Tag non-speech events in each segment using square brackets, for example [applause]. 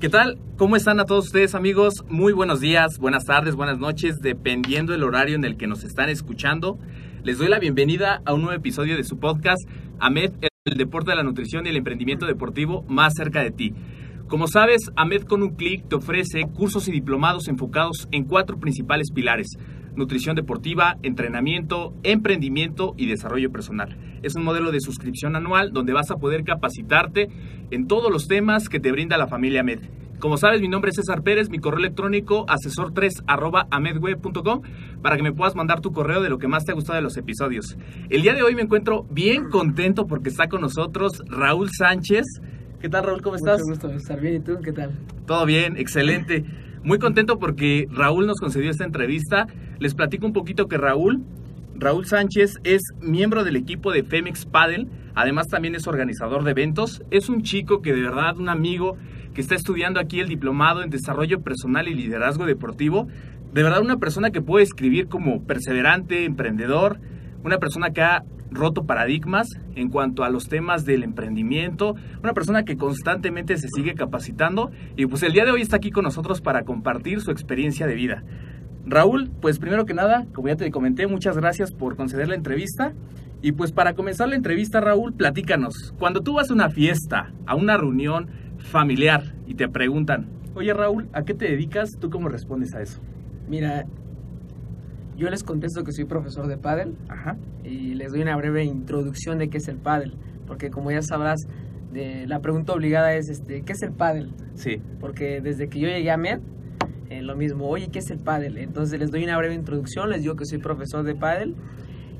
¿Qué tal? ¿Cómo están a todos ustedes amigos? Muy buenos días, buenas tardes, buenas noches, dependiendo del horario en el que nos están escuchando. Les doy la bienvenida a un nuevo episodio de su podcast, AMED, el deporte de la nutrición y el emprendimiento deportivo más cerca de ti. Como sabes, AMED con un clic te ofrece cursos y diplomados enfocados en cuatro principales pilares. Nutrición deportiva, entrenamiento, emprendimiento y desarrollo personal. Es un modelo de suscripción anual donde vas a poder capacitarte en todos los temas que te brinda la familia AMED. Como sabes, mi nombre es César Pérez, mi correo electrónico asesor3 amedweb.com para que me puedas mandar tu correo de lo que más te ha gustado de los episodios. El día de hoy me encuentro bien contento porque está con nosotros Raúl Sánchez. ¿Qué tal Raúl? ¿Cómo estás? Mucho gusto estar bien. ¿Y tú? ¿Qué tal? Todo bien, excelente. Muy contento porque Raúl nos concedió esta entrevista. Les platico un poquito que Raúl, Raúl Sánchez es miembro del equipo de Femex Paddle, además también es organizador de eventos. Es un chico que de verdad, un amigo que está estudiando aquí el diplomado en desarrollo personal y liderazgo deportivo. De verdad, una persona que puede escribir como perseverante, emprendedor, una persona que ha roto paradigmas en cuanto a los temas del emprendimiento, una persona que constantemente se sigue capacitando y pues el día de hoy está aquí con nosotros para compartir su experiencia de vida. Raúl, pues primero que nada, como ya te comenté, muchas gracias por conceder la entrevista. Y pues para comenzar la entrevista, Raúl, platícanos. Cuando tú vas a una fiesta, a una reunión familiar y te preguntan, oye Raúl, ¿a qué te dedicas? ¿Tú cómo respondes a eso? Mira, yo les contesto que soy profesor de pádel Ajá. y les doy una breve introducción de qué es el pádel, porque como ya sabrás, de, la pregunta obligada es, este, ¿qué es el pádel? Sí. Porque desde que yo llegué a MED, eh, lo mismo, oye, ¿qué es el pádel? Entonces les doy una breve introducción, les digo que soy profesor de pádel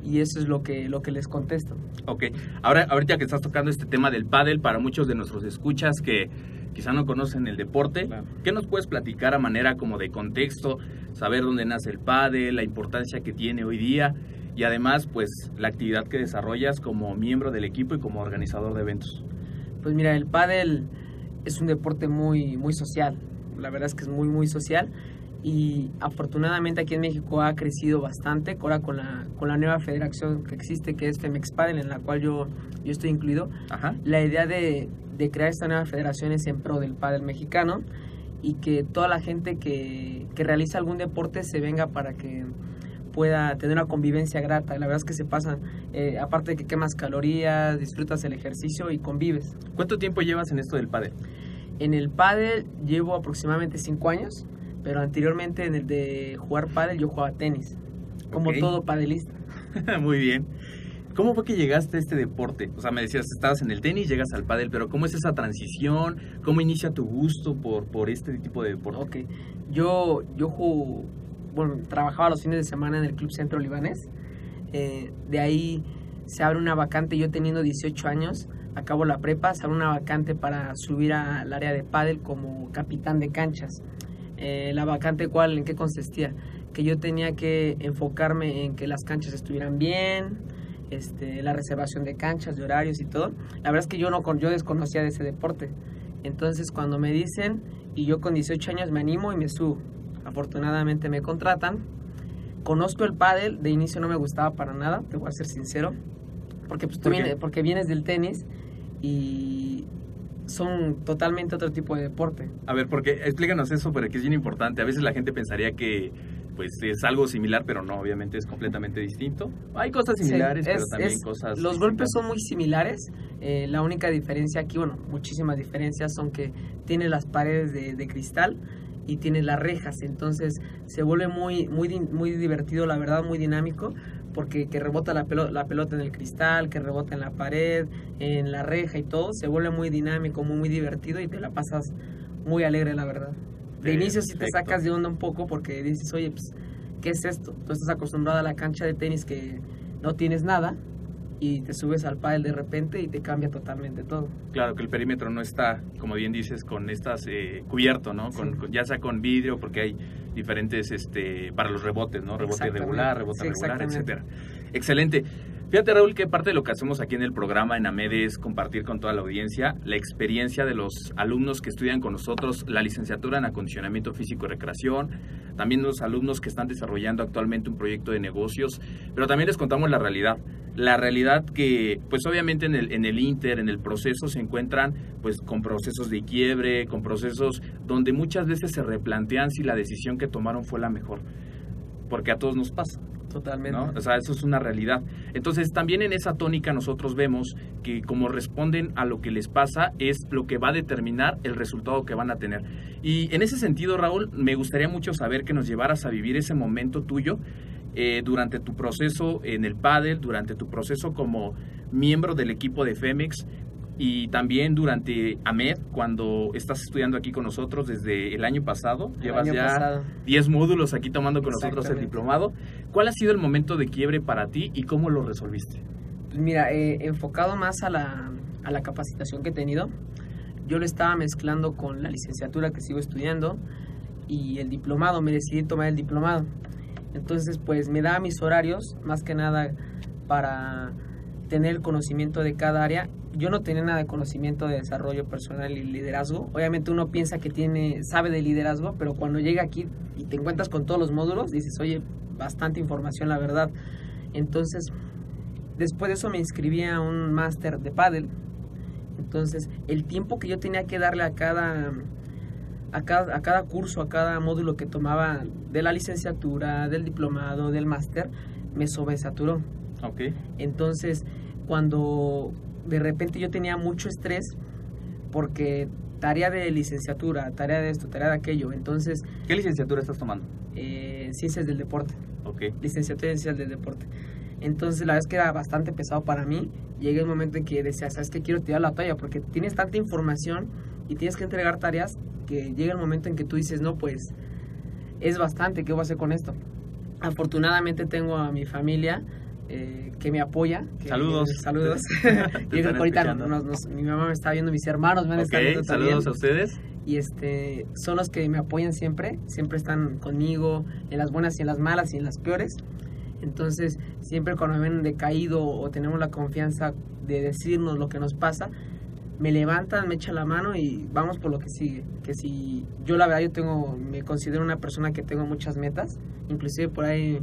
y eso es lo que, lo que les contesto. Ok, ahora ahorita que estás tocando este tema del pádel, para muchos de nuestros escuchas que quizá no conocen el deporte, Claro. ¿qué nos puedes platicar a manera como de contexto, saber dónde nace el pádel, la importancia que tiene hoy día y además pues la actividad que desarrollas como miembro del equipo y como organizador de eventos? Pues mira, el pádel es un deporte muy, muy social. La verdad es que es muy, muy social. Y afortunadamente aquí en México ha crecido bastante. Ahora con la, con la nueva federación que existe, que es Femex Padel, en la cual yo, yo estoy incluido. Ajá. La idea de, de crear esta nueva federación es en pro del pádel mexicano y que toda la gente que, que realiza algún deporte se venga para que pueda tener una convivencia grata. La verdad es que se pasa, eh, aparte de que quemas calorías, disfrutas el ejercicio y convives. ¿Cuánto tiempo llevas en esto del pádel? En el pádel llevo aproximadamente 5 años, pero anteriormente en el de jugar pádel yo jugaba tenis, como Ok. todo padelista. [laughs] Muy bien. ¿Cómo fue que llegaste a este deporte? O sea, me decías, estabas en el tenis, llegas al pádel, pero ¿cómo es esa transición? ¿Cómo inicia tu gusto por, por este tipo de deporte? Ok, yo, yo jugo- bueno, trabajaba los fines de semana en el Club Centro Libanés. Eh, de ahí se abre una vacante, yo teniendo 18 años, acabo la prepa, se abre una vacante para subir al área de pádel como capitán de canchas. Eh, la vacante, ¿cuál? ¿En qué consistía? Que yo tenía que enfocarme en que las canchas estuvieran bien, este, la reservación de canchas, de horarios y todo. La verdad es que yo, no, yo desconocía de ese deporte. Entonces, cuando me dicen, y yo con 18 años me animo y me subo. Afortunadamente me contratan. Conozco el pádel, de inicio no me gustaba para nada, te voy a ser sincero. Porque, pues, tú ¿Por vienes, porque vienes del tenis y son totalmente otro tipo de deporte. A ver, porque explícanos eso, porque es bien importante. A veces la gente pensaría que pues es algo similar, pero no, obviamente es completamente distinto. Hay cosas Sí, similares, pero es- también es- cosas. Los distintas. golpes son muy similares. eh, la única diferencia aquí, bueno, muchísimas diferencias son que tiene las paredes de, de cristal y tiene las rejas. Entonces se vuelve muy, muy, muy divertido, la verdad, muy dinámico. Porque que rebota la, pelo- la pelota en el cristal, que rebota en la pared, en la reja y todo, se vuelve muy dinámico, muy, muy divertido y te la pasas muy alegre, la verdad. De inicio sí te sacas de onda un poco porque dices, oye, pues, ¿qué es esto? Tú estás acostumbrado a la cancha de tenis que no tienes nada y te subes al pádel de repente y te cambia totalmente todo. Claro que el perímetro no está, como bien dices, con estas eh, cubierto, ¿no? Con, Sí. con- ya sea con vidrio, porque hay diferentes este para los rebotes, ¿no? Rebote irregular, rebote Sí, regular, etcétera. Excelente. Fíjate, Raúl, que parte de lo que hacemos aquí en el programa en AMED es compartir con toda la audiencia la experiencia de los alumnos que estudian con nosotros la licenciatura en acondicionamiento físico y recreación, también los alumnos que están desarrollando actualmente un proyecto de negocios, pero también les contamos la realidad. La realidad que, pues obviamente en el, en el Inter, en el proceso, se encuentran pues con procesos de quiebre, con procesos donde muchas veces se replantean si la decisión que tomaron fue la mejor. Porque a todos nos pasa. Totalmente. O sea, eso es una realidad. Entonces, también en esa tónica nosotros vemos que como responden a lo que les pasa es lo que va a determinar el resultado que van a tener. Y en ese sentido, Raúl, me gustaría mucho saber que nos llevaras a vivir ese momento tuyo eh, durante tu proceso en el pádel, durante tu proceso como miembro del equipo de Femex y también durante AMED, cuando estás estudiando aquí con nosotros desde el año pasado. El Llevas año ya pasado. 10 módulos aquí tomando con nosotros el diplomado. ¿Cuál ha sido el momento de quiebre para ti y cómo lo resolviste? Pues mira, eh, enfocado más a la, a la capacitación que he tenido, yo lo estaba mezclando con la licenciatura que sigo estudiando y el diplomado, me decidí tomar el diplomado. Entonces, pues me daba mis horarios, más que nada para tener el conocimiento de cada área. Yo no tenía nada de conocimiento de desarrollo personal y liderazgo. Obviamente uno piensa que tiene, sabe de liderazgo, pero cuando llega aquí y te encuentras con todos los módulos, dices, oye, bastante información, la verdad. Entonces, después de eso me inscribí a un máster de pádel. Entonces, el tiempo que yo tenía que darle a cada, a cada, a cada curso, a cada módulo que tomaba de la licenciatura, del diplomado, del máster, me sobresaturó. Ok. Entonces, cuando de repente yo tenía mucho estrés, porque tarea de licenciatura, tarea de esto, tarea de aquello, entonces, ¿Qué licenciatura estás tomando? eh, ciencias del deporte Ok. licenciatura en ciencias del deporte. Entonces, la es que era bastante pesado para mí. Llegué un momento en que decía, ¿sabes qué? Quiero tirar la toalla porque tienes tanta información y tienes que entregar tareas que llega el momento en que tú dices, no, pues es bastante, ¿qué voy a hacer con esto? Afortunadamente tengo a mi familia eh, que me apoya. que- Saludos. [laughs] saludos. Te Yo creo que ahorita nos- nos- mi mamá me está viendo, mis hermanos me han estado Ok, viendo también saludos a ustedes. y este son los que me apoyan siempre, siempre están conmigo en las buenas y en las malas y en las peores. Entonces, siempre cuando me ven decaído o tenemos la confianza de decirnos lo que nos pasa, me levantan, me echan la mano y vamos por lo que sigue. Que si yo la verdad yo tengo me considero una persona que tengo muchas metas, inclusive por ahí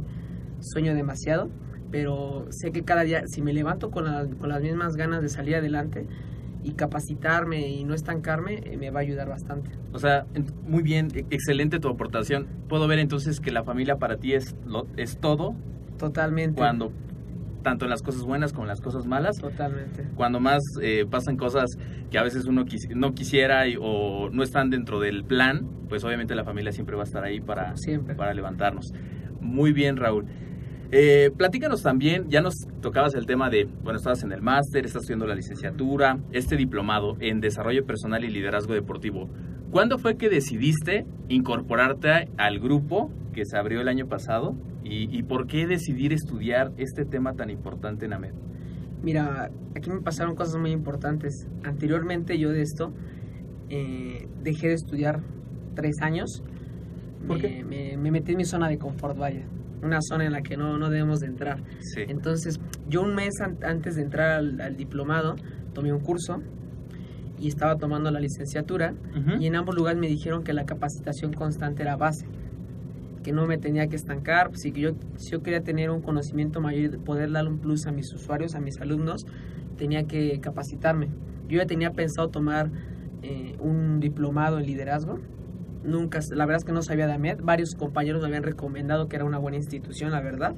sueño demasiado, pero sé que cada día si me levanto con, la- con las mismas ganas de salir adelante y capacitarme y no estancarme, eh, me va a ayudar bastante. O sea, muy bien, e- excelente tu aportación. Puedo ver entonces que la familia para ti es, lo, es todo Totalmente. cuando, tanto en las cosas buenas como en las cosas malas. Totalmente. Cuando más eh, pasan cosas que a veces uno quisi- no quisiera y- o no están dentro del plan, pues obviamente la familia siempre va a estar ahí para, Siempre. para levantarnos. Muy bien, Raúl. Eh, platícanos también, ya nos tocabas el tema de, bueno, estabas en el máster, estás estudiando la licenciatura, este diplomado en desarrollo personal y liderazgo deportivo. ¿Cuándo fue que decidiste incorporarte al grupo que se abrió el año pasado? ¿Y, y por qué decidir estudiar este tema tan importante en AMED? Mira, aquí me pasaron cosas muy importantes. Anteriormente yo de esto eh, dejé de estudiar tres años ¿Por me, qué? Me, me metí en mi zona de confort, vaya. Una zona en la que no, no debemos de entrar. Sí. Entonces, yo un mes an- antes de entrar al, al diplomado, tomé un curso y estaba tomando la licenciatura. Y en ambos lugares me dijeron que la capacitación constante era base, que no me tenía que estancar, pues, y que yo, si yo quería tener un conocimiento mayor y poder darle un plus a mis usuarios, a mis alumnos, tenía que capacitarme. Yo ya tenía pensado tomar eh, un diplomado en liderazgo. Nunca, la verdad es que no sabía de AMED. Varios compañeros me habían recomendado que era una buena institución, la verdad.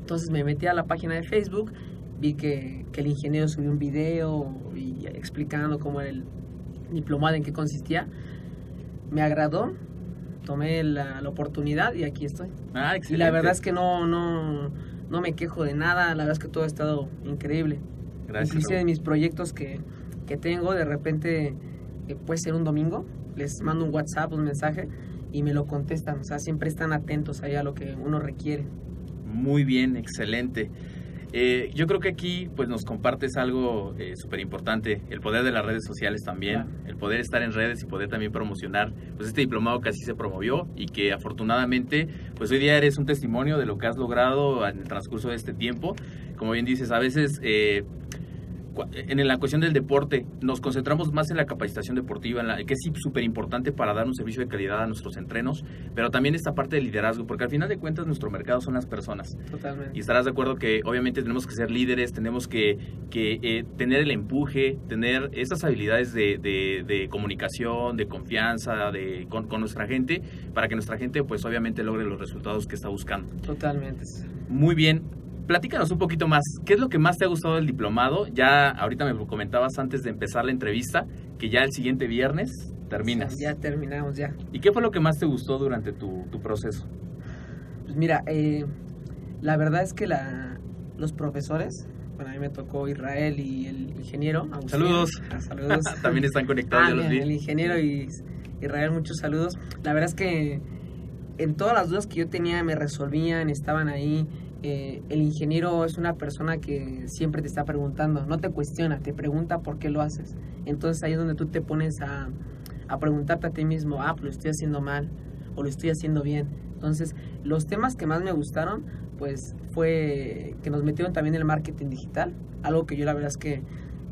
Entonces me metí a la página de Facebook, vi que, que el ingeniero subió un video y explicando cómo era el diplomado, en qué consistía. Me agradó, tomé la, la oportunidad y aquí estoy. Ah, Y la verdad es que no, no, no me quejo de nada, la verdad es que todo ha estado increíble. Gracias. Inclusive de mis proyectos que, que tengo, de repente eh, puede ser un domingo, les mando un WhatsApp, un mensaje y me lo contestan. O sea, siempre están atentos ahí a lo que uno requiere. Muy bien, excelente. Eh, yo creo que aquí pues nos compartes algo súper importante, el poder de las redes sociales también, Claro. el poder estar en redes y poder también promocionar pues este diplomado que así se promovió y que afortunadamente pues hoy día eres un testimonio de lo que has logrado en el transcurso de este tiempo. Como bien dices, a veces eh, en la cuestión del deporte nos concentramos más en la capacitación deportiva, en la, que es súper importante para dar un servicio de calidad a nuestros entrenos, pero también esta parte de liderazgo, porque al final de cuentas nuestro mercado son las personas. Totalmente. Y estarás de acuerdo que obviamente tenemos que ser líderes, tenemos que, que, eh, tener el empuje, tener esas habilidades de, de- de comunicación, de confianza de, con, con nuestra gente, para que nuestra gente pues obviamente logre los resultados que está buscando. Totalmente. Muy bien. Platícanos un poquito más. ¿Qué es lo que más te ha gustado del diplomado? Ya ahorita me comentabas antes de empezar la entrevista, que ya el siguiente viernes terminas. Ya terminamos, ya. ¿Y qué fue lo que más te gustó durante tu, tu proceso? Pues mira, eh, la verdad es que la, los profesores, bueno, a mí me tocó Israel y el ingeniero. Agustín. Saludos. Ah, saludos. [laughs] También están conectados, Ah, ya los mira, el vi. ingeniero y Israel, muchos saludos. La verdad es que en todas las dudas que yo tenía me resolvían, estaban ahí. Eh, el ingeniero es una persona que siempre te está preguntando, no te cuestiona, te pregunta por qué lo haces. Entonces ahí es donde tú te pones a, a preguntarte a ti mismo, ah, pues lo estoy haciendo mal o lo estoy haciendo bien. Entonces, los temas que más me gustaron, pues fue que nos metieron también el marketing digital, algo que yo la verdad es que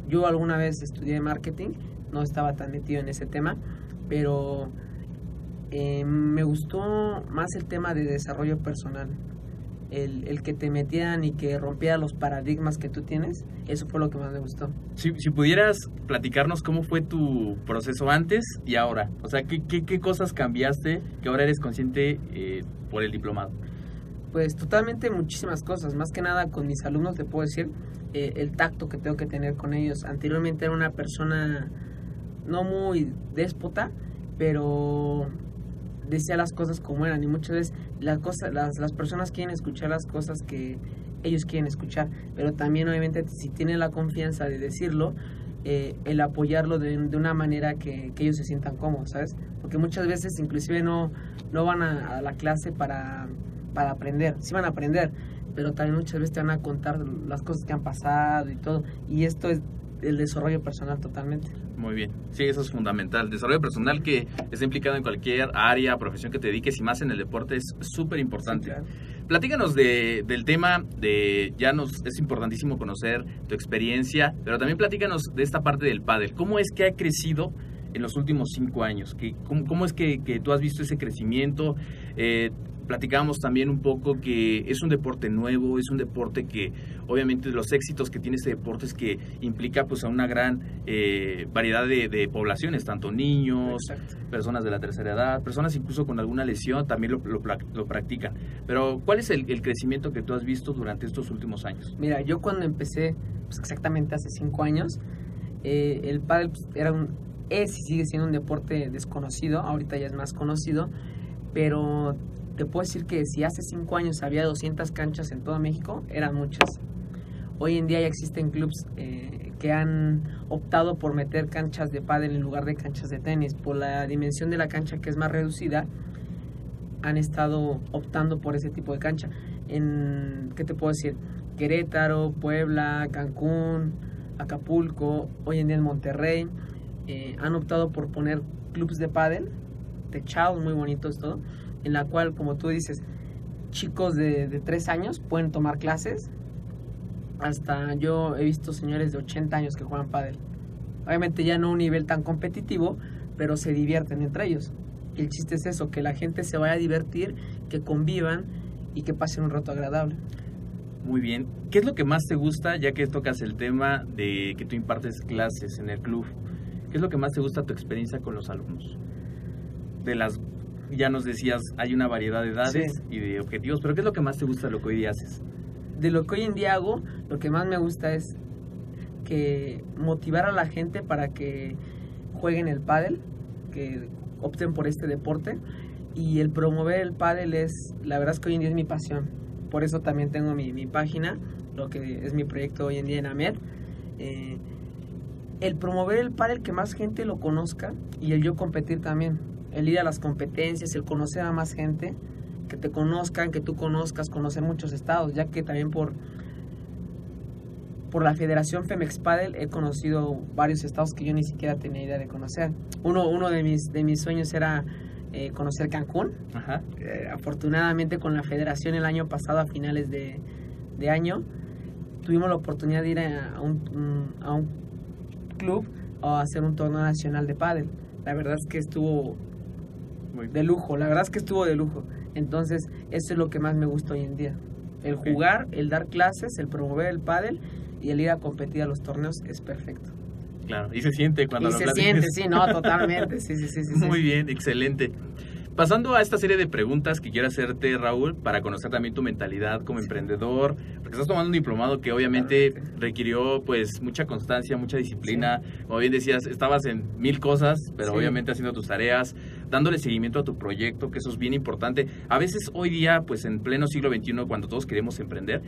yo alguna vez estudié marketing, no estaba tan metido en ese tema, pero eh, me gustó más el tema de desarrollo personal. El, el que te metieran y que rompiera los paradigmas que tú tienes, eso fue lo que más me gustó. Si, si pudieras platicarnos cómo fue tu proceso antes y ahora, o sea, ¿qué, qué, qué cosas cambiaste que ahora eres consciente eh, por el diplomado? Pues totalmente muchísimas cosas, más que nada con mis alumnos te puedo decir eh, el tacto que tengo que tener con ellos. Anteriormente era una persona no muy déspota, pero decía las cosas como eran y muchas veces las cosas las, las personas quieren escuchar las cosas que ellos quieren escuchar pero también obviamente si tienen la confianza de decirlo eh, el apoyarlo de, de una manera que, que ellos se sientan cómodos sabes porque muchas veces inclusive no no van a, a la clase para para aprender sí van a aprender pero también muchas veces te van a contar las cosas que han pasado y todo y esto es el desarrollo personal totalmente Muy bien, sí, eso es fundamental. Desarrollo personal que está implicado en cualquier área, profesión que te dediques y más en el deporte es súper importante. Sí, claro. Platícanos de, del tema de, ya nos es importantísimo conocer tu experiencia, pero también platícanos de esta parte del pádel. ¿Cómo es que ha crecido en los últimos cinco años? ¿Qué, cómo, cómo es que, que tú has visto ese crecimiento? Eh, platicábamos también un poco que es un deporte nuevo, es un deporte que obviamente los éxitos que tiene este deporte es que implica pues a una gran eh, variedad de, de poblaciones, tanto niños, Exacto. personas de la tercera edad, personas incluso con alguna lesión también lo, lo, pla- lo practican. Pero ¿cuál es el, el crecimiento que tú has visto durante estos últimos años? Mira, yo cuando empecé, pues exactamente hace cinco años, eh, el pádel pues, era un, es y sigue siendo un deporte desconocido, ahorita ya es más conocido, pero te puedo decir que si hace cinco años había 200 canchas en todo México, eran muchas. Hoy en día ya existen clubs eh, que han optado por meter canchas de pádel en lugar de canchas de tenis. Por la dimensión de la cancha que es más reducida, han estado optando por ese tipo de cancha. En, ¿qué te puedo decir? Querétaro, Puebla, Cancún, Acapulco, hoy en día en Monterrey, eh, han optado por poner clubs de pádel techados muy bonitos, todo, en la cual, como tú dices, chicos de, de 3 años pueden tomar clases. Hasta yo he visto señores de 80 años que juegan pádel. Obviamente ya no a un nivel tan competitivo, pero se divierten entre ellos. Y el chiste es eso, que la gente se vaya a divertir, que convivan y que pasen un rato agradable. Muy bien. ¿Qué es lo que más te gusta, ya que tocas el tema de que tú impartes clases en el club? ¿Qué es lo que más te gusta tu experiencia con los alumnos? De las, ya nos decías, hay una variedad de edades Sí. y de objetivos, pero ¿qué es lo que más te gusta de lo que hoy día haces? de lo que hoy en día hago, lo que más me gusta es que motivar a la gente para que jueguen el pádel, que opten por este deporte y el promover el pádel es, la verdad es que hoy en día es mi pasión. Por eso también tengo mi, mi página, lo que es mi proyecto hoy en día en AMED. Eh, el promover el pádel, que más gente lo conozca y el yo competir también. El ir a las competencias, el conocer a más gente, que te conozcan, que tú conozcas, conocer muchos estados, ya que también por por la Federación Femex Padel he conocido varios estados que yo ni siquiera tenía idea de conocer. Uno, uno de mis de mis sueños era eh, conocer Cancún. Ajá. Eh, afortunadamente con la federación el año pasado a finales de, de año tuvimos la oportunidad de ir a, un- a un club a hacer un torneo nacional de pádel. La verdad es que estuvo Muy de lujo, la verdad es que estuvo de lujo. Entonces, eso es lo que más me gusta hoy en día. El jugar, el dar clases, el promover el pádel y el ir a competir a los torneos es perfecto. Claro, y se siente cuando y lo se platicas. siente, sí, no, [laughs] totalmente, sí, sí, sí, sí. sí. Muy bien, excelente. Pasando a esta serie de preguntas que quiero hacerte, Raúl, para conocer también tu mentalidad como emprendedor, porque estás tomando un diplomado que obviamente requirió pues mucha constancia, mucha disciplina. Como bien decías, estabas en mil cosas, pero Sí. obviamente haciendo tus tareas, dándole seguimiento a tu proyecto, que eso es bien importante. A veces hoy día, pues en pleno siglo XXI, cuando todos queremos emprender,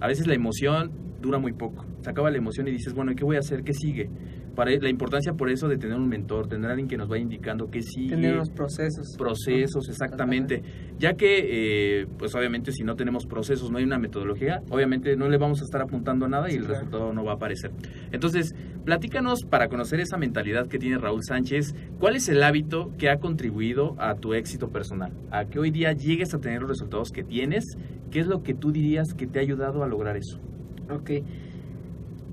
a veces la emoción dura muy poco. Se acaba la emoción y dices, bueno, ¿y qué voy a hacer? ¿Qué sigue? Para la importancia por eso de tener un mentor, tener alguien que nos vaya indicando qué sigue Tener unos procesos. procesos, exactamente. Ya que, eh, pues obviamente si no tenemos procesos, no hay una metodología, obviamente no le vamos a estar apuntando a nada y Sí, el claro. resultado no va a aparecer. Entonces, platícanos para conocer esa mentalidad que tiene Raúl Sánchez, ¿cuál es el hábito que ha contribuido a tu éxito personal? A que hoy día llegues a tener los resultados que tienes, ¿qué es lo que tú dirías que te ha ayudado a lograr eso? Ok.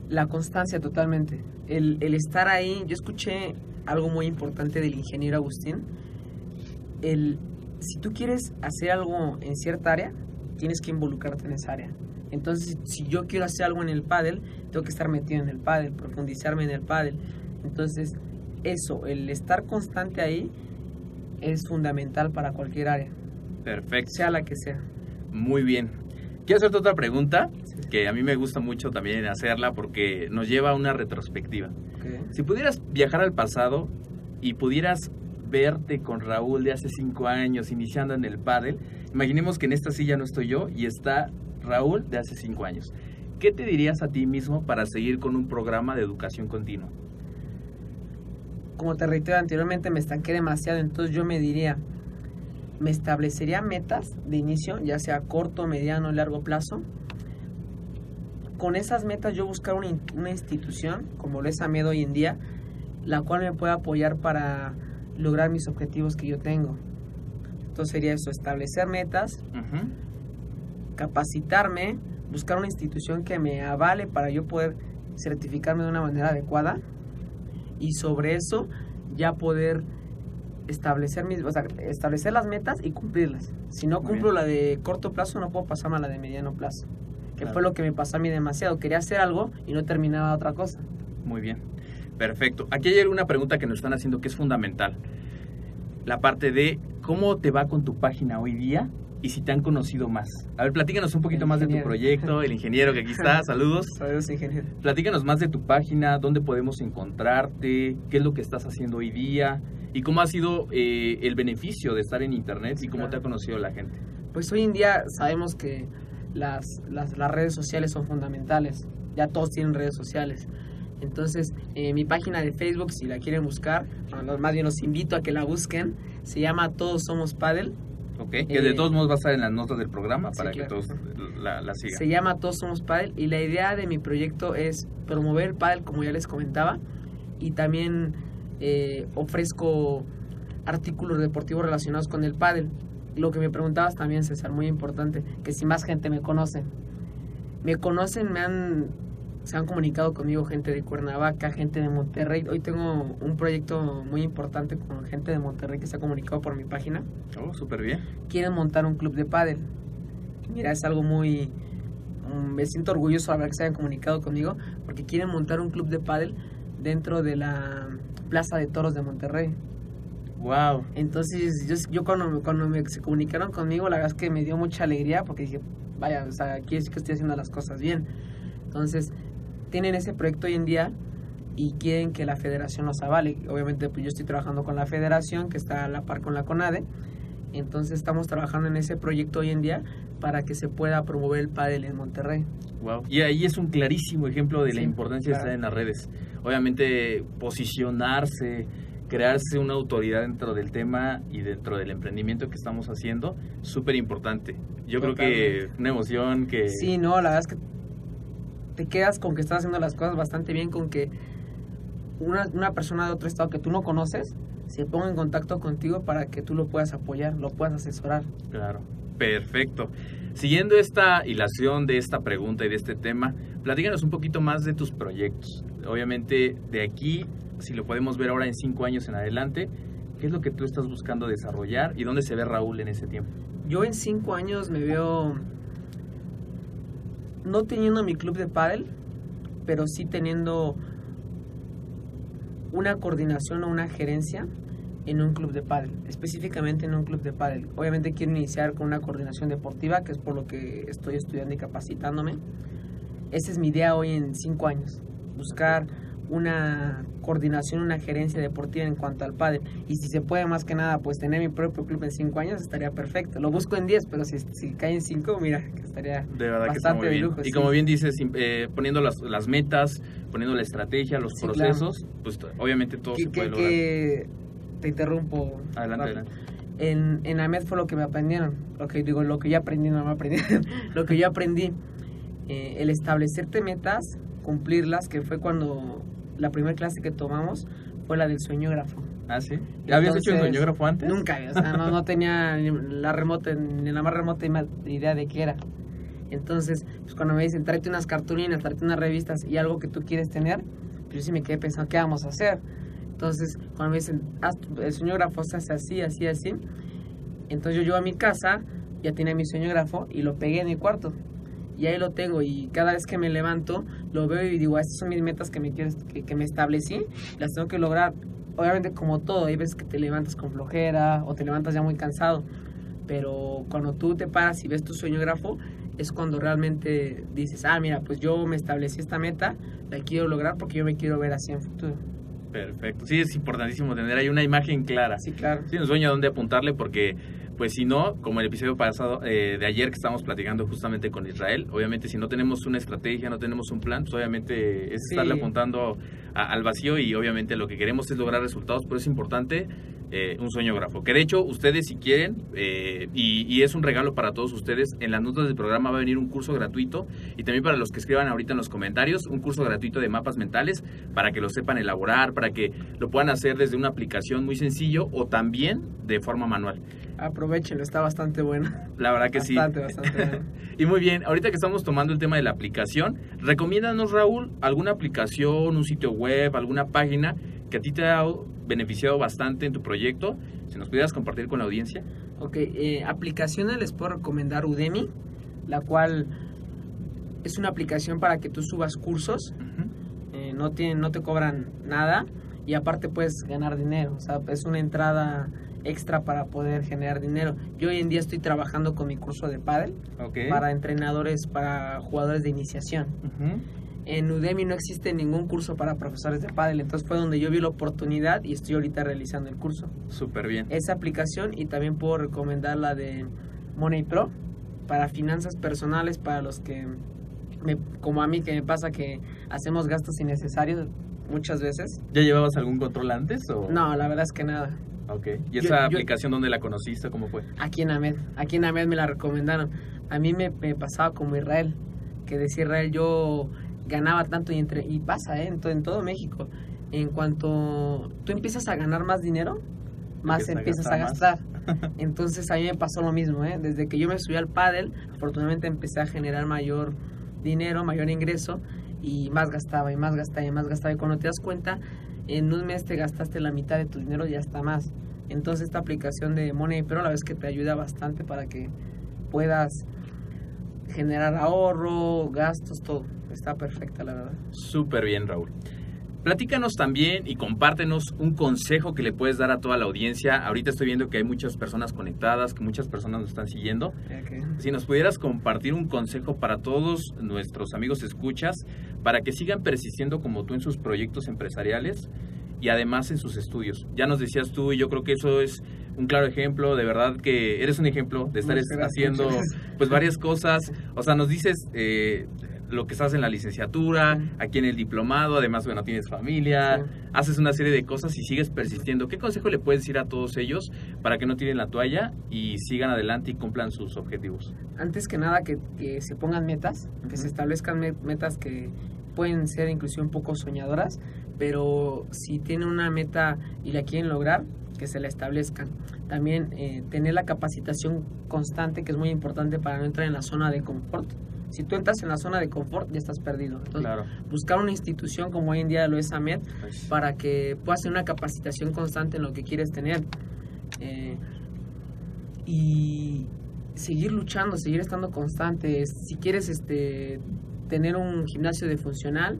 La constancia totalmente. El, el estar ahí, yo escuché algo muy importante del ingeniero Agustín. El, si tú quieres hacer algo en cierta área, tienes que involucrarte en esa área. Entonces, si yo quiero hacer algo en el pádel, tengo que estar metido en el pádel, profundizarme en el pádel. Entonces, eso, el estar constante ahí es fundamental para cualquier área, Perfecto. sea la que sea. Muy bien. Quiero hacerte otra pregunta que a mí me gusta mucho también hacerla porque nos lleva a una retrospectiva. Si pudieras viajar al pasado y pudieras verte con Raúl de hace cinco años iniciando en el pádel, imaginemos que en esta silla no estoy yo y está Raúl de hace cinco años. ¿Qué te dirías a ti mismo para seguir con un programa de educación continua? como te reitero anteriormente, me estanqué demasiado, entonces yo me diría, me establecería metas de inicio, ya sea corto, mediano, largo plazo. Con esas metas yo buscar una, una institución, como lo es AMED hoy en día, la cual me pueda apoyar para lograr mis objetivos que yo tengo. Entonces sería eso, establecer metas, capacitarme, buscar una institución que me avale para yo poder certificarme de una manera adecuada y sobre eso ya poder establecer mis, o sea, establecer las metas y cumplirlas. Si no cumplo la de corto plazo, no puedo pasarme a la de mediano plazo. Que Claro. fue lo que me pasó a mí demasiado. Quería hacer algo y no terminaba otra cosa. Muy bien. Perfecto. Aquí hay una pregunta que nos están haciendo que es fundamental. La parte de cómo te va con tu página hoy día y si te han conocido más. A ver, platícanos un poquito más de tu proyecto, el ingeniero que aquí está, [laughs] saludos. Saludos, ingeniero. Platícanos más de tu página, dónde podemos encontrarte, qué es lo que estás haciendo hoy día y cómo ha sido eh, el beneficio de estar en internet y cómo Claro. te ha conocido la gente. Pues hoy en día sabemos que las, las, las redes sociales son fundamentales. Ya todos tienen redes sociales. Entonces, eh, mi página de Facebook, si la quieren buscar, bueno, más bien los invito a que la busquen. Se llama Todos Somos Paddle. ¿Ok? que de Eh, todos modos va a estar en las notas del programa sí, para claro. que todos la, la sigan. Se llama Todos Somos Paddle. Y la idea de mi proyecto es promover el paddle, como ya les comentaba. Y también eh, ofrezco artículos deportivos relacionados con el pádel. Lo que me preguntabas también, César, muy importante, que si más gente me conoce. Me conocen, me han se han comunicado conmigo gente de Cuernavaca, gente de Monterrey. Hoy tengo un proyecto muy importante con gente de Monterrey que se ha comunicado por mi página. Oh, súper bien. Quieren montar un club de pádel. Mira, es algo muy... mm, Me siento orgulloso de haber que se hayan comunicado conmigo porque quieren montar un club de pádel dentro de la Plaza de Toros de Monterrey. Wow. Entonces, yo, yo cuando, cuando me, se comunicaron conmigo, la verdad es que me dio mucha alegría porque dije, vaya, o sea, aquí es que estoy haciendo las cosas bien. Entonces, tienen ese proyecto hoy en día y quieren que la federación los avale. Obviamente, pues yo estoy trabajando con la federación, que está a la par con la CONADE. Entonces, estamos trabajando en ese proyecto hoy en día para que se pueda promover el pádel en Monterrey. Wow. Y ahí es un clarísimo ejemplo de la importancia de claro. estar en las redes. Obviamente, posicionarse, crearse una autoridad dentro del tema y dentro del emprendimiento que estamos haciendo, súper importante. Yo creo que una emoción que... Sí, no, la verdad es que te quedas con que estás haciendo las cosas bastante bien, con que una, una persona de otro estado que tú no conoces se ponga en contacto contigo para que tú lo puedas apoyar, lo puedas asesorar. Claro, perfecto. Siguiendo esta hilación de esta pregunta y de este tema, platícanos un poquito más de tus proyectos. Obviamente, de aquí, si lo podemos ver ahora en cinco años en adelante, ¿qué es lo que tú estás buscando desarrollar y dónde se ve Raúl en ese tiempo? Yo en cinco años me veo no teniendo mi club de pádel, pero sí teniendo una coordinación o una gerencia en un club de pádel, específicamente en un club de pádel. Obviamente quiero iniciar con una coordinación deportiva, que es por lo que estoy estudiando y capacitándome. Esa es mi idea hoy en cinco años, buscar una coordinación, una gerencia deportiva en cuanto al pádel. Y si se puede más que nada, pues tener mi propio club en cinco años estaría perfecto. Lo busco en 10, pero si, si cae en cinco, mira, que estaría De verdad que está bastante muy de lujo. y sí. como bien dices, eh, poniendo las, las metas, poniendo la estrategia, los Sí, claro. procesos, pues obviamente todo que, se puede que- lograr. que- te interrumpo. Adelante, adelante. En, en AMED fue lo que me aprendieron. Lo que digo, lo que yo aprendí, no me aprendí. [laughs] lo que yo aprendí. eh, el establecerte metas, cumplirlas, que fue cuando la primera clase que tomamos fue la del sueñógrafo. Ah, sí. ¿Ya habías hecho un Entonces, soñógrafo antes? Nunca, o sea, no, no [laughs] tenía ni la remota, ni la más remota idea de qué era. Entonces, pues cuando me dicen, tráete unas cartulinas, tráete unas revistas y algo que tú quieres tener, pues yo sí me quedé pensando, ¿qué vamos a hacer? Entonces, cuando me dicen, haz tu- el sueñógrafo se hace así, así, así, entonces yo llego a mi casa, ya tenía mi sueñógrafo y lo pegué en mi cuarto. Y ahí lo tengo y cada vez que me levanto lo veo y digo, estas son mis metas que me, que, que me establecí, las tengo que lograr. Obviamente como todo, hay veces que te levantas con flojera o te levantas ya muy cansado, pero cuando tú te paras y ves tu sueñógrafo es cuando realmente dices, ah, mira, pues yo me establecí esta meta, la quiero lograr porque yo me quiero ver así en futuro. Perfecto. Sí, es importantísimo tener ahí una imagen clara. Sí, claro. Sí, un sueño a dónde apuntarle porque, pues si no, como el episodio pasado eh, de ayer que estábamos platicando justamente con Israel, obviamente si no tenemos una estrategia, no tenemos un plan, pues obviamente es Sí. estarle apuntando a- al vacío y obviamente lo que queremos es lograr resultados, pero es importante eh, un sueño grafo. Que de hecho ustedes si quieren, eh, y, y es un regalo para todos ustedes, en las notas del programa va a venir un curso gratuito y también para los que escriban ahorita en los comentarios, un curso gratuito de mapas mentales para que lo sepan elaborar, para que lo puedan hacer desde una aplicación muy sencillo o también de forma manual. Aprovechenlo, está bastante bueno. La verdad que sí. Bastante, bastante bueno. [laughs] Y muy bien, ahorita que estamos tomando el tema de la aplicación, recomiéndanos Raúl alguna aplicación, un sitio web, alguna página que a ti te ha beneficiado bastante en tu proyecto. Si nos pudieras compartir con la audiencia. Ok, eh, aplicaciones les puedo recomendar Udemy, la cual es una aplicación para que tú subas cursos, Ujú. eh, no, tienen, no te cobran nada y aparte puedes ganar dinero, o sea, es una entrada extra para poder generar dinero. Yo hoy en día estoy trabajando con mi curso de pádel Ok. para entrenadores, para jugadores de iniciación. Ujú. En Udemy no existe ningún curso para profesores de pádel, entonces fue donde yo vi la oportunidad y estoy ahorita realizando el curso. Súper bien. esa aplicación y también puedo recomendar la de Money Pro para finanzas personales para los que me- como a mí que me pasa que hacemos gastos innecesarios muchas veces. ¿Ya llevabas algún control antes? O? No, la verdad es que nada. Ok. ¿Y esa yo- aplicación dónde la conociste? ¿Cómo fue? Aquí en AMED, aquí en AMED me la recomendaron. A mí me, me pasaba como Israel, que decía Israel yo ganaba tanto y entre y pasa ¿eh? en, to- en todo México. En cuanto tú empiezas a ganar más dinero, más empiezas a gastar. [laughs] Entonces a mí me pasó lo mismo, ¿eh? Desde que yo me subí al pádel, afortunadamente empecé a generar mayor dinero, mayor ingreso y más gastaba y más gastaba y más gastaba. Y cuando te das cuenta, en un mes te gastaste la mitad de tu dinero y hasta más. Entonces esta aplicación de Money pero la vez que te ayuda bastante para que puedas generar ahorro, gastos, todo. Está perfecta, la verdad. Súper bien, Raúl. Platícanos también y compártenos un consejo que le puedes dar a toda la audiencia. Ahorita estoy viendo que hay muchas personas conectadas, que muchas personas nos están siguiendo. Si nos pudieras compartir un consejo para todos nuestros amigos escuchas, para que sigan persistiendo como tú en sus proyectos empresariales y además en sus estudios. Ya nos decías tú y yo creo que eso es un claro ejemplo, de verdad que eres un ejemplo de estar haciendo pues varias cosas. O sea, nos dices eh, lo que estás en la licenciatura, aquí en el diplomado, además, bueno, tienes familia, Sí. haces una serie de cosas y sigues persistiendo. ¿Qué consejo le puedes decir a todos ellos para que no tiren la toalla y sigan adelante y cumplan sus objetivos? Antes que nada, que, que se pongan metas, que se establezcan me- metas que pueden ser inclusive un poco soñadoras, pero si tienen una meta y la quieren lograr, que se la establezcan. También eh, tener la capacitación constante, que es muy importante para no entrar en la zona de confort. Si tú entras en la zona de confort, ya estás perdido. Entonces, Claro. buscar una institución como hoy en día lo es AMED Pues, para que puedas hacer una capacitación constante en lo que quieres tener. Eh, y seguir luchando, seguir estando constante. Si quieres este, tener un gimnasio de funcional,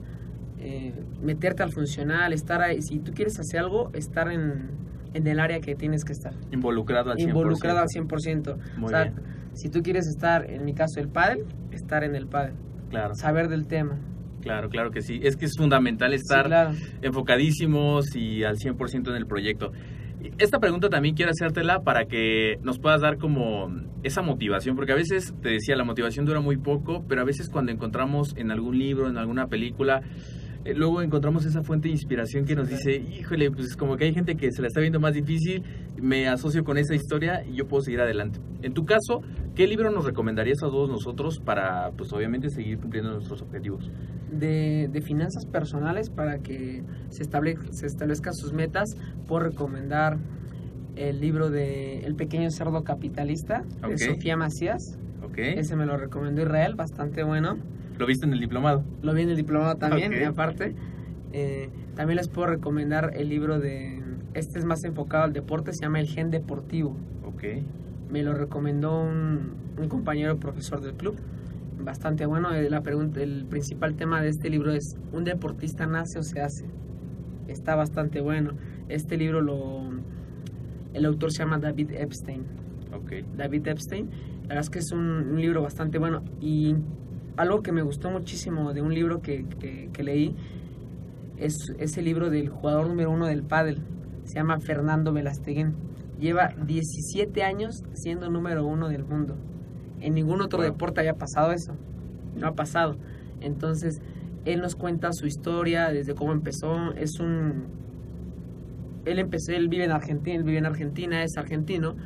eh, meterte al funcional, estar ahí. Si tú quieres hacer algo, estar en, en el área que tienes que estar. Involucrado al 100%. Involucrado al 100%. Muy o sea, bien. Si tú quieres estar, en mi caso, el pádel, estar en el pádel. Claro, Saber del tema. claro, claro que sí. Es que es fundamental Sí, estar claro. enfocadísimos y al 100% en el proyecto. Esta pregunta también quiero hacértela para que nos puedas dar como esa motivación, porque a veces, te decía, la motivación dura muy poco, pero a veces cuando encontramos en algún libro, en alguna película, eh, luego encontramos esa fuente de inspiración que nos dice, híjole, pues como que hay gente que se la está viendo más difícil, me asocio con esa historia y yo puedo seguir adelante. En tu caso, ¿qué libro nos recomendarías a todos nosotros para, pues obviamente, seguir cumpliendo nuestros objetivos? de, de finanzas personales para que se, estable, se establezcan sus metas, puedo recomendar el libro de El pequeño cerdo capitalista de Sofía Macías. Ese me lo recomendó Israel, bastante bueno. ¿Lo viste en el diplomado? Lo vi en el diplomado también, y aparte. eh, también les puedo recomendar el libro de... Este es más enfocado al deporte, se llama El Gen Deportivo. Ok. Me lo recomendó un, un compañero profesor del club. Bastante bueno. Eh, La pregunta, el principal tema de este libro es, ¿un deportista nace o se hace? Está bastante bueno. Este libro lo... El autor se llama David Epstein. Ok. David Epstein. La verdad es que es un, un libro bastante bueno. Y algo que me gustó muchísimo de un libro que, que- que leí es ese libro del jugador número uno del pádel. Se llama Fernando Velasteguín. Lleva 17 años siendo número uno del mundo. En ningún otro Wow. deporte había pasado eso. No ha pasado. Entonces, él nos cuenta su historia, desde cómo empezó. Es un... Él empezó, él vive en Argentina, él vive en Argentina, es argentino.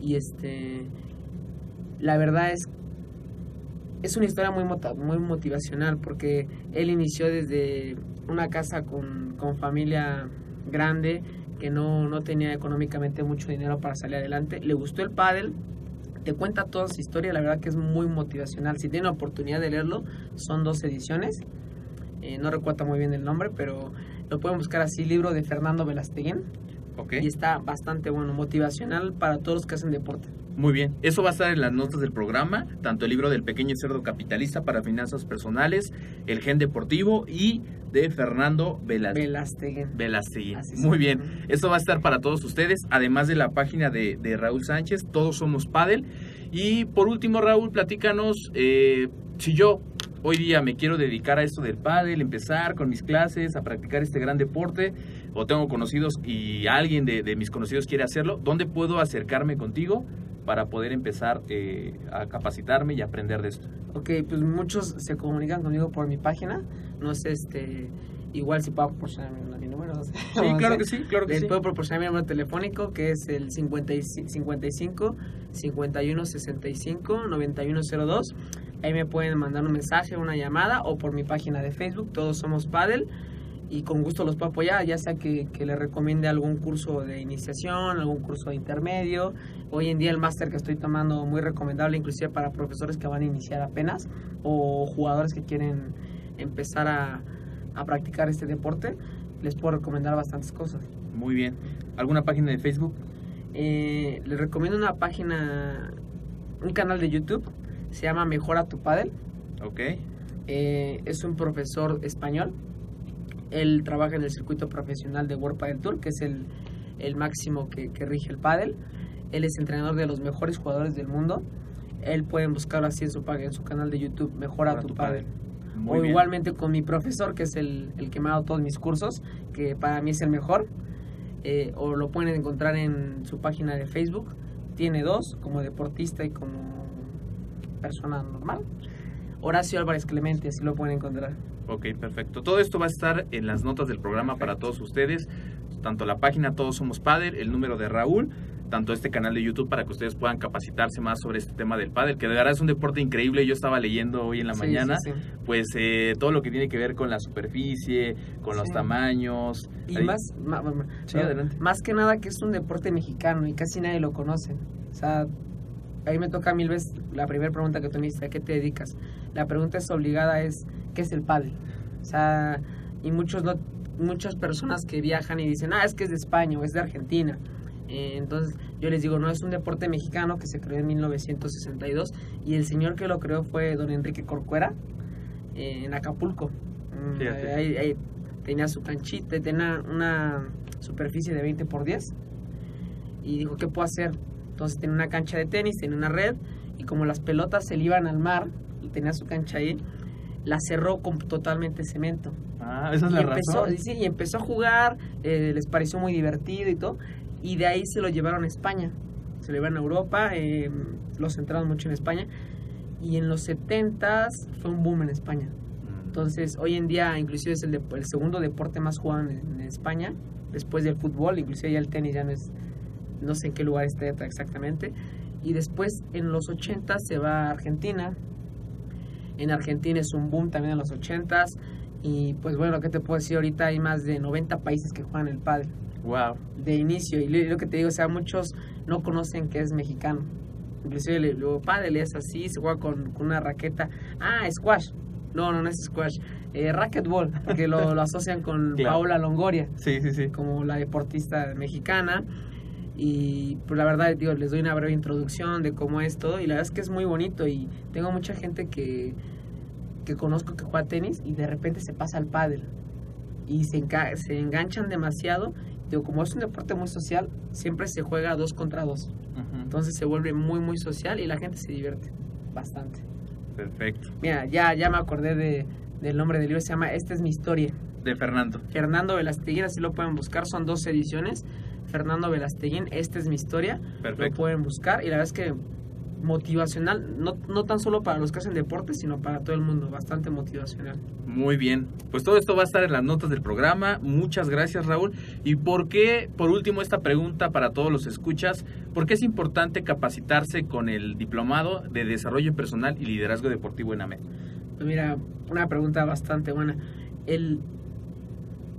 Y este... La verdad es es una historia muy, muy motivacional porque él inició desde una casa con, con familia grande que no, no tenía económicamente mucho dinero para salir adelante. Le gustó el pádel, te cuenta toda su historia, la verdad que es muy motivacional. Si tienen la oportunidad de leerlo, son dos ediciones. Eh, no recuerdo muy bien el nombre, pero lo pueden buscar así, libro de Fernando Velasteguín. Ok. Y está bastante bueno, motivacional para todos los que hacen deporte. Muy bien, eso va a estar en las notas del programa, tanto el libro del pequeño cerdo capitalista para finanzas personales, el gen deportivo y de Fernando Vela- Velasteguín. Velastegui. Así es. Muy bien, esto va a estar para todos ustedes, además de la página de, de Raúl Sánchez, todos somos Padel. Y por último, Raúl, platícanos, eh, si yo hoy día me quiero dedicar a esto del pádel, empezar con mis clases, a practicar este gran deporte, o tengo conocidos y alguien de, de mis conocidos quiere hacerlo, ¿dónde puedo acercarme contigo para poder empezar eh, a capacitarme y aprender de esto? Ok, pues muchos se comunican conmigo por mi página. No sé, este, igual si puedo proporcionar mi, mi número. no sé. Sí, No claro [laughs] sé. que sí, claro que Les sí. puedo proporcionar mi número telefónico que es el 55 55 51 65 9102. Ahí me pueden mandar un mensaje, una llamada o por mi página de Facebook. Todos somos Padel. Y con gusto los puedo apoyar, ya sea que, que le recomiende algún curso de iniciación, algún curso de intermedio. Hoy en día el máster que estoy tomando muy recomendable, inclusive para profesores que van a iniciar apenas o jugadores que quieren empezar a, a practicar este deporte, les puedo recomendar bastantes cosas. Muy bien. ¿Alguna página de Facebook? Eh, les recomiendo una página, un canal de YouTube, se llama Mejora tu Padel. Ok. Eh, es un profesor español. Él trabaja en el circuito profesional de World Padel Tour, que es el, el máximo que, que rige el pádel. Él es entrenador de los mejores jugadores del mundo. Él pueden buscarlo así en su, en su canal de YouTube, Mejora, Mejora tu, tu Padel. O bien. igualmente con mi profesor, que es el, el que me ha dado todos mis cursos, que para mí es el mejor. Eh, o lo pueden encontrar en su página de Facebook. Tiene dos, como deportista y como persona normal. Horacio Álvarez Clemente, así lo pueden encontrar. Ok, perfecto. Todo esto va a estar en las notas del programa para todos ustedes. Tanto la página Todos Somos Padel, el número de Raúl, tanto este canal de YouTube para que ustedes puedan capacitarse más sobre este tema del pádel, que de verdad es un deporte increíble. Yo estaba leyendo hoy en la Sí, mañana, sí, sí. pues eh, todo lo que tiene que ver con la superficie, con los tamaños. Y Ahí- más, adelante. más que nada que es un deporte mexicano y casi nadie lo conoce. O sea, ahí me toca mil veces la primera pregunta que tú me hiciste, ¿a qué te dedicas? La pregunta es obligada es, ¿qué es el pádel? O sea, y muchos no, muchas personas que viajan y dicen, ah, es que es de España o es de Argentina. Eh, entonces yo les digo, no, es un deporte mexicano que se creó en 1962 y el señor que lo creó fue don Enrique Corcuera eh, en Acapulco. Mm, ahí- ahí tenía su canchita, tenía una superficie de 20 por 10 y dijo, ¿qué puedo hacer? Entonces tenía una cancha de tenis, tenía una red y como las pelotas se le iban al mar y tenía su cancha ahí, la cerró con totalmente cemento. Ah, esa es Y la empezó, razón. sí, y empezó a jugar, eh, les pareció muy divertido y todo, y de ahí se lo llevaron a España. Se lo llevaron a Europa, eh, lo centraron mucho en España, y en los 70 fue un boom en España. Mm. Entonces, hoy en día, inclusive es el, de- el segundo deporte más jugado en, en España, después del fútbol, inclusive ya el tenis ya no es, no sé en qué lugar está exactamente. Y después, en los 80 se va a Argentina. En Argentina es un boom también en los 80 Y pues bueno, ¿qué te puedo decir? Ahorita hay más de 90 países que juegan el pádel Wow. de inicio. Y lo, lo que te digo, o sea, muchos no conocen que es mexicano. Inclusive le digo, pádel es así, se juega con, con una raqueta. Ah, squash. No, no, no es squash. Eh, racquetball, porque lo, lo asocian con Claro. Paola Longoria, Sí, sí, sí. como la deportista mexicana. Y pues la verdad, digo, les doy una breve introducción de cómo es todo. Y la verdad es que es muy bonito. Y tengo mucha gente que, que conozco que juega tenis y de repente se pasa al pádel. Y se, se enganchan demasiado. Digo, como es un deporte muy social, siempre se juega dos contra dos. Ujú. Entonces se vuelve muy, muy social y la gente se divierte bastante. Perfecto. Mira, ya, ya me acordé de, del nombre del libro, se llama Esta es mi historia. De Fernando. Fernando Velasteguín, así lo pueden buscar, son dos ediciones. Fernando Velasteguín, Esta es mi historia. Lo Perfecto. pueden buscar y la verdad es que motivacional, no, no tan solo para los que hacen deporte, sino para todo el mundo, bastante motivacional. Muy bien. Pues todo esto va a estar en las notas del programa. Muchas gracias, Raúl. ¿Y por qué, por último, esta pregunta para todos los escuchas? ¿Por qué es importante capacitarse con el diplomado de desarrollo personal y liderazgo deportivo en AMED? Pues mira, una pregunta bastante buena. El,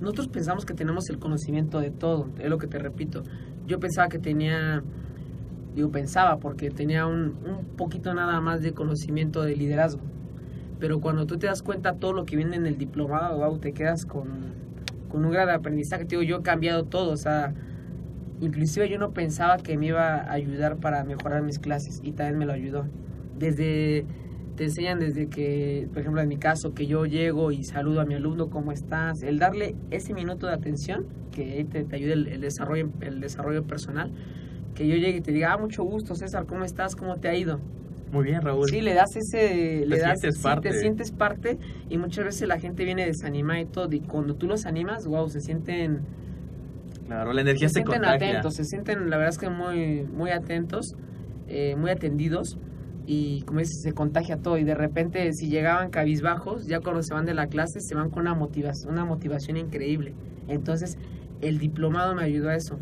nosotros pensamos que tenemos el conocimiento de todo, es lo que te repito. Yo pensaba que tenía, digo pensaba porque tenía un, un poquito nada más de conocimiento de liderazgo. Pero cuando tú te das cuenta todo lo que viene en el diplomado, wow, te quedas con, con un de aprendizaje. Te digo, yo he cambiado todo, o sea, inclusive yo no pensaba que me iba a ayudar para mejorar mis clases y también me lo ayudó. Desde te enseñan desde que, por ejemplo, en mi caso, que yo llego y saludo a mi alumno, ¿cómo estás? El darle ese minuto de atención, que te, te ayude el, el desarrollo, el desarrollo personal, que yo llegue y te diga, ah, mucho gusto, César, ¿cómo estás? ¿Cómo te ha ido? Muy bien, Raúl. Sí, le das ese, le das, sientes sí, parte. te sientes parte y muchas veces la gente viene desanimada y todo, y cuando tú los animas, wow, se sienten Claro, la energía se se, sienten contagia. atentos, se sienten, la verdad es que muy, muy atentos, eh, muy atendidos y como dices, se contagia todo y de repente si llegaban cabizbajos, ya cuando se van de la clase se van con una motivación, una motivación increíble. Entonces, el diplomado me ayudó a eso.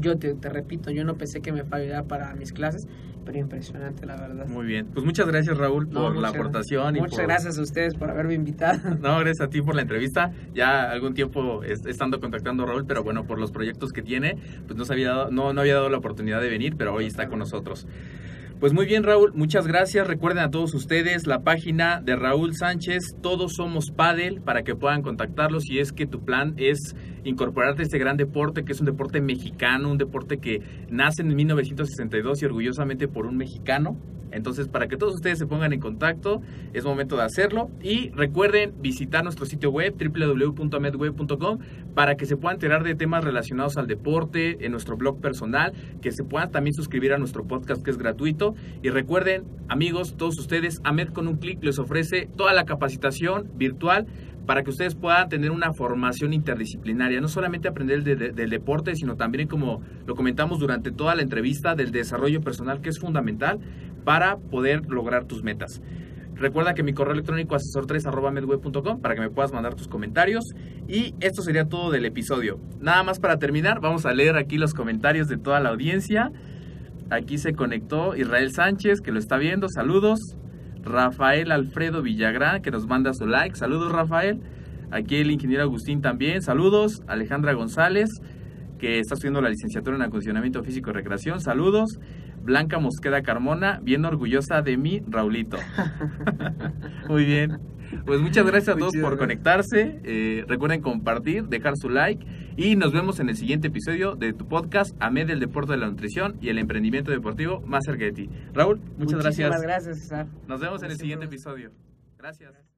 Yo te, te repito, yo no pensé que me ayudar para mis clases, súper impresionante, la verdad. Muy bien. Pues muchas gracias, Raúl, No, por la aportación. y Muchas por- gracias a ustedes por haberme invitado. [laughs] No, gracias a ti por la entrevista. Ya algún tiempo es- estando contactando a Raúl, pero bueno, por los proyectos que tiene, pues no, había dado, no, no había dado la oportunidad de venir, pero hoy está con nosotros. Pues muy bien, Raúl, muchas gracias. Recuerden a todos ustedes la página de Raúl Sánchez, Todos Somos Padel, para que puedan contactarlo si es que tu plan es incorporarte a este gran deporte, que es un deporte mexicano, un deporte que nace en 1962 y orgullosamente por un mexicano. Entonces, para que todos ustedes se pongan en contacto, es momento de hacerlo. Y recuerden visitar nuestro sitio web www.amedweb.com para que se puedan enterar de temas relacionados al deporte, en nuestro blog personal, que se puedan también suscribir a nuestro podcast que es gratuito. Y recuerden, amigos, todos ustedes, Amed con un clic les ofrece toda la capacitación virtual para que ustedes puedan tener una formación interdisciplinaria, no solamente aprender de- de- del deporte, sino también, como lo comentamos durante toda la entrevista, del desarrollo personal, que es fundamental para poder lograr tus metas. Recuerda que mi correo electrónico es asesor3.medweb.com para que me puedas mandar tus comentarios. Y esto sería todo del episodio. Nada más para terminar, vamos a leer aquí los comentarios de toda la audiencia. Aquí se conectó Israel Sánchez, que lo está viendo. Saludos. Rafael Alfredo Villagrán, que nos manda su like. Saludos, Rafael. Aquí el ingeniero Agustín también. Saludos. Alejandra González, que está estudiando la licenciatura en acondicionamiento físico y recreación. Saludos. Blanca Mosqueda Carmona, bien orgullosa de mí, Raulito. [laughs] [laughs] Muy bien. Pues muchas [laughs] gracias a todos Muchas por gracias. conectarse. Eh, recuerden compartir, dejar su like y nos vemos en el siguiente episodio de tu podcast AMED del deporte de la nutrición y el emprendimiento deportivo más cerca de ti. Raúl, muchas Muchísimas gracias. gracias, César. Nos vemos en el siguiente episodio. Gracias.